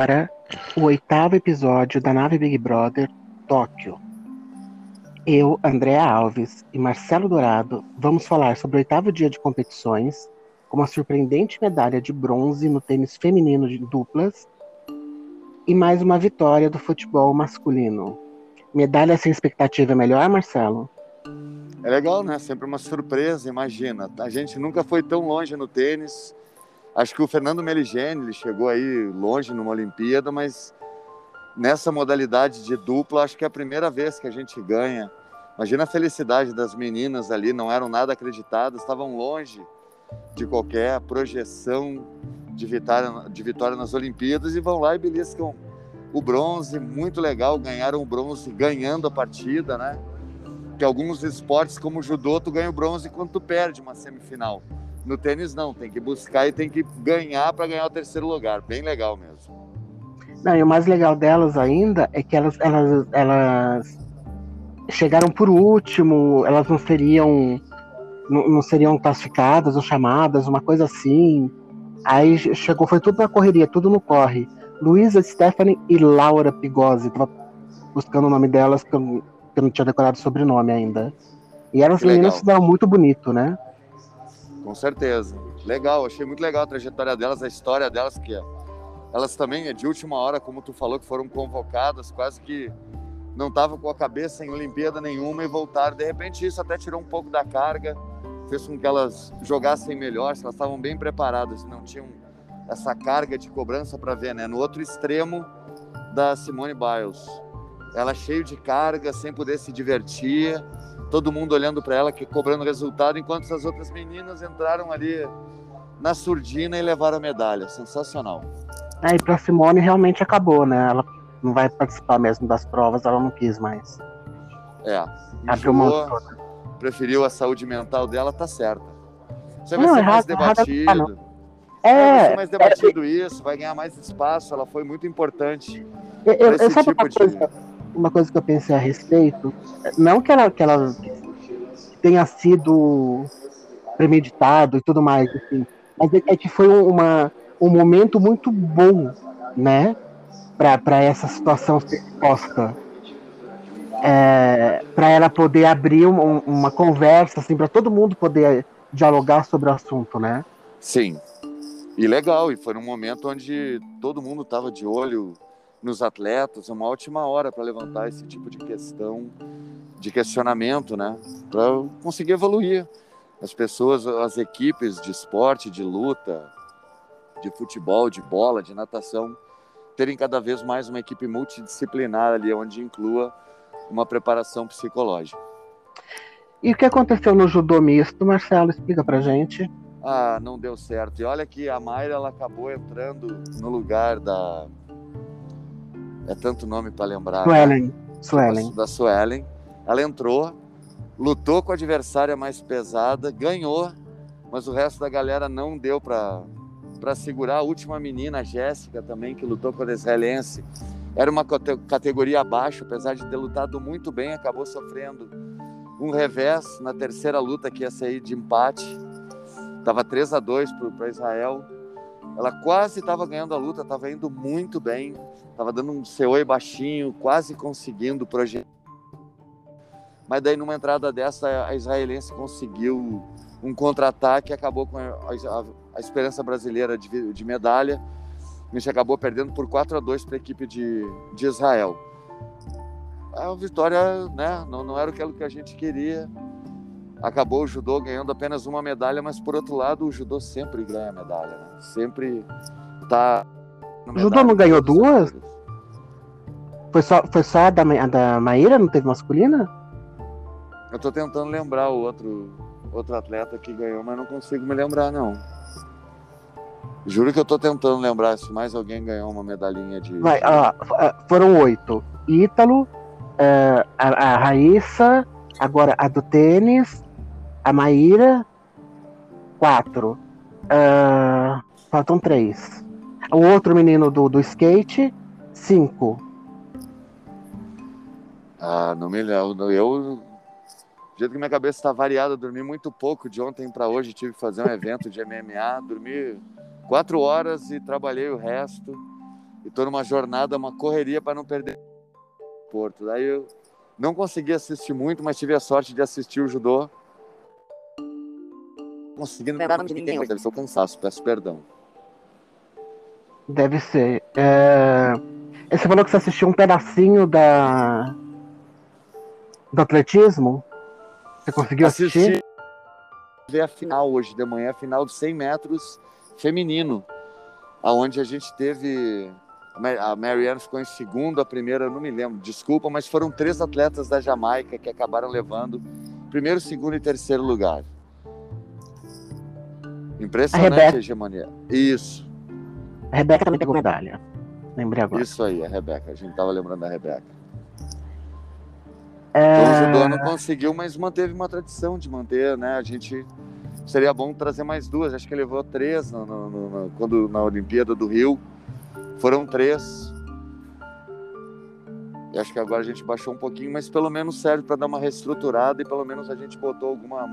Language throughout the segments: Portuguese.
para o oitavo episódio da nave Big Brother Tóquio. Eu, Andréa Alves e Marcelo Dourado vamos falar sobre o oitavo dia de competições, com uma surpreendente medalha de bronze no tênis feminino de duplas e mais uma vitória do futebol masculino. Medalha sem expectativa é melhor, Marcelo? É legal, né? Sempre uma surpresa, imagina. A gente nunca foi tão longe no tênis. Acho que o Fernando Meligeni ele chegou aí longe numa Olimpíada, mas nessa modalidade de dupla, acho que é a primeira vez que a gente ganha. Imagina a felicidade das meninas ali, não eram nada acreditadas, estavam longe de qualquer projeção de vitória, de vitória nas Olimpíadas e vão lá e beliscam o bronze, muito legal, ganharam o bronze ganhando a partida, né? Que alguns esportes como o judô tu ganha o bronze quando tu perde uma semifinal. No tênis não, tem que buscar e tem que ganhar para ganhar o terceiro lugar, bem legal mesmo. Não, e o mais legal delas ainda é que elas, elas, elas chegaram por último, elas não seriam não, não seriam classificadas ou chamadas, uma coisa assim. Aí chegou, foi tudo na correria, tudo no corre. Luísa Stephanie e Laura Pigozzi. Tava buscando o nome delas, que eu, que eu não tinha decorado o sobrenome ainda. E elas meninas se deram muito bonito, né? Com certeza. Legal, achei muito legal a trajetória delas, a história delas, que é. elas também, é de última hora, como tu falou, que foram convocadas, quase que não estavam com a cabeça em Olimpíada nenhuma e voltaram. De repente, isso até tirou um pouco da carga, fez com que elas jogassem melhor, elas estavam bem preparadas, não tinham essa carga de cobrança para ver, né? No outro extremo da Simone Biles, ela cheio de carga, sem poder se divertir, todo mundo olhando para ela, que cobrando resultado, enquanto as outras meninas entraram ali na surdina e levaram a medalha. Sensacional. É, e para Simone realmente acabou, né? Ela não vai participar mesmo das provas, ela não quis mais. É. Abriu mão Preferiu a saúde mental dela, tá certa. Você vai não, ser mais debatido. Errado, é, vai ser mais debatido é, isso, vai ganhar mais espaço, ela foi muito importante. Eu, eu, esse tipo uma, de... uma coisa que eu pensei a respeito, não que ela, que ela tenha sido premeditado e tudo mais, assim, mas é, que foi uma, um momento muito bom, né, para essa situação ser exposta. É, para ela poder abrir um, uma conversa, assim, para todo mundo poder dialogar sobre o assunto, né? Sim, e legal, e foi num momento onde todo mundo estava de olho nos atletas, uma ótima hora para levantar esse tipo de questão, de questionamento, né? Para conseguir evoluir as pessoas, as equipes de esporte, de luta, de futebol, de bola, de natação, terem cada vez mais uma equipe multidisciplinar ali, onde inclua uma preparação psicológica. E o que aconteceu no judô misto, Marcelo? Explica pra gente ah, não deu certo. E olha que a Mayra ela acabou entrando no lugar da. É tanto nome para lembrar. Suelen. Né? Suelen. Da Suelen. Ela entrou, lutou com a adversária mais pesada, ganhou, mas o resto da galera não deu para para segurar a última menina, a Jéssica, também, que lutou com a israelense. Era uma categoria abaixo, apesar de ter lutado muito bem, acabou sofrendo um revés na terceira luta que ia sair de empate Tava 3 a 2 para Israel. Ela quase estava ganhando a luta, estava indo muito bem, estava dando um COE baixinho, quase conseguindo projetar. Mas daí numa entrada dessa a israelense conseguiu um contra-ataque e acabou com a, a, a, esperança brasileira de, de medalha. A gente acabou perdendo por 4 a 2 para a equipe de, de Israel. A vitória né, não, não era aquilo que a gente queria, acabou o judô ganhando apenas uma medalha, mas por outro lado o judô sempre ganha medalha, né? sempre tá. O judô não ganhou duas? Foi só, foi só a da, a da Maíra, não teve masculina? Eu tô tentando lembrar o outro, outro atleta que ganhou, mas não consigo me lembrar, não. Juro que eu tô tentando lembrar se mais alguém ganhou uma medalhinha de. Vai, ó, foram oito. Ítalo, é, a, a Raíssa, agora a do tênis, a Maíra, quatro. Uh, faltam três. O outro menino do, do skate, cinco. Ah, não me lembro. Eu, do jeito que minha cabeça está variada, dormi muito pouco de ontem para hoje. Tive que fazer um evento de MMA, dormi quatro horas e trabalhei o resto. e tô numa jornada, uma correria para não perder Porto. Daí eu não consegui assistir muito, mas tive a sorte de assistir o judô. Conseguindo lembrar de ninguém, mas deve ser o cansaço, peço perdão. Deve ser. É... Você falou que você assistiu um pedacinho da do atletismo? Você conseguiu assistir? Assisti ver a final hoje de manhã, a final de 100 metros feminino, aonde a gente teve a Marianne ficou em segundo, a primeira eu não me lembro, desculpa, mas foram três atletas da Jamaica que acabaram levando primeiro, segundo e terceiro lugar. Impressionante a, a hegemonia. Isso. A Rebeca também pegou medalha. Lembrei agora. Isso aí, a Rebeca. A gente tava lembrando da Rebeca. É... Então o judô não conseguiu, mas manteve uma tradição de manter, né? A gente seria bom trazer mais duas. Acho que levou três no, no, no, quando, na Olimpíada do Rio. Foram três. E acho que agora a gente baixou um pouquinho, mas pelo menos serve para dar uma reestruturada e pelo menos a gente botou alguma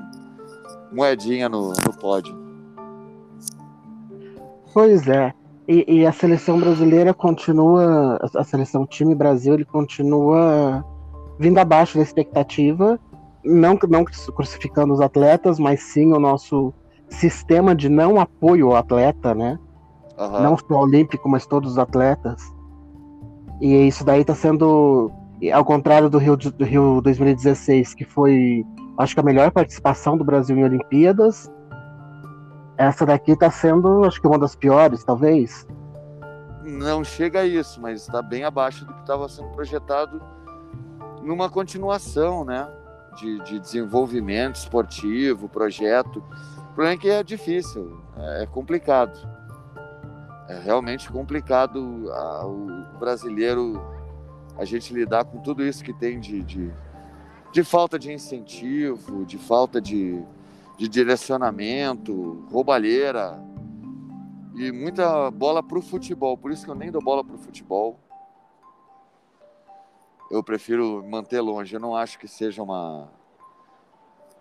moedinha no, no pódio. Pois é. E, e, a seleção brasileira continua, a seleção time Brasil, ele continua vindo abaixo da expectativa, não, não crucificando os atletas, mas sim o nosso sistema de não apoio ao atleta, né? Uhum. Não só olímpico, mas todos os atletas. E isso daí está sendo, ao contrário do Rio, do Rio 2016, que foi, acho que a melhor participação do Brasil em Olimpíadas, essa daqui está sendo, acho que uma das piores, talvez. Não chega a isso, mas está bem abaixo do que estava sendo projetado numa continuação, né? De, de desenvolvimento esportivo, projeto. O problema é que é difícil, é complicado é realmente complicado a, o brasileiro a gente lidar com tudo isso que tem de, de, de falta de incentivo, de falta de, de direcionamento, roubalheira e muita bola para o futebol. Por isso que eu nem dou bola para o futebol. Eu prefiro manter longe. Eu não acho que seja uma,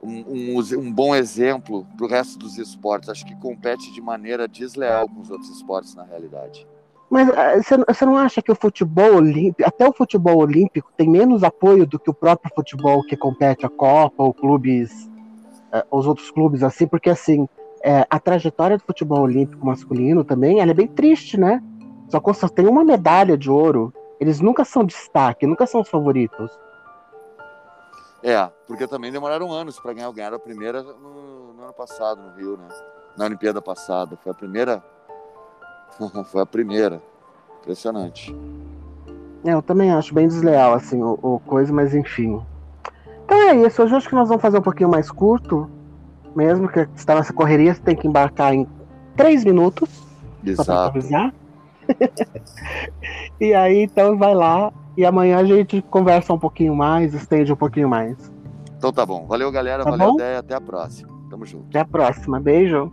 um, um, um bom exemplo para o resto dos esportes. Acho que compete de maneira desleal com os outros esportes na realidade. Mas eh, você não acha que o futebol olímpico, até o futebol olímpico, tem menos apoio do que o próprio futebol que compete a Copa ou clubes, os outros clubes assim? Porque assim, é, a trajetória do futebol olímpico masculino também, ela é bem triste, né? Só, só tem uma medalha de ouro. Eles nunca são destaque, nunca são os favoritos. É, porque também demoraram anos para ganhar. Ganharam a primeira no, no, ano passado, no Rio, né? Na Olimpíada passada. Foi a primeira. Foi a primeira. Impressionante. É, eu também acho bem desleal, assim, o, o, coisa, mas enfim. É isso. Hoje acho que nós vamos fazer um pouquinho mais curto. Mesmo que está nessa correria, você tem que embarcar em três minutos. Exato. e aí, então, vai lá e amanhã a gente conversa um pouquinho mais, estende um pouquinho mais. Então tá bom. Valeu, galera. Tá Valeu, bom? Até a próxima. Tamo junto. Até a próxima. Beijo.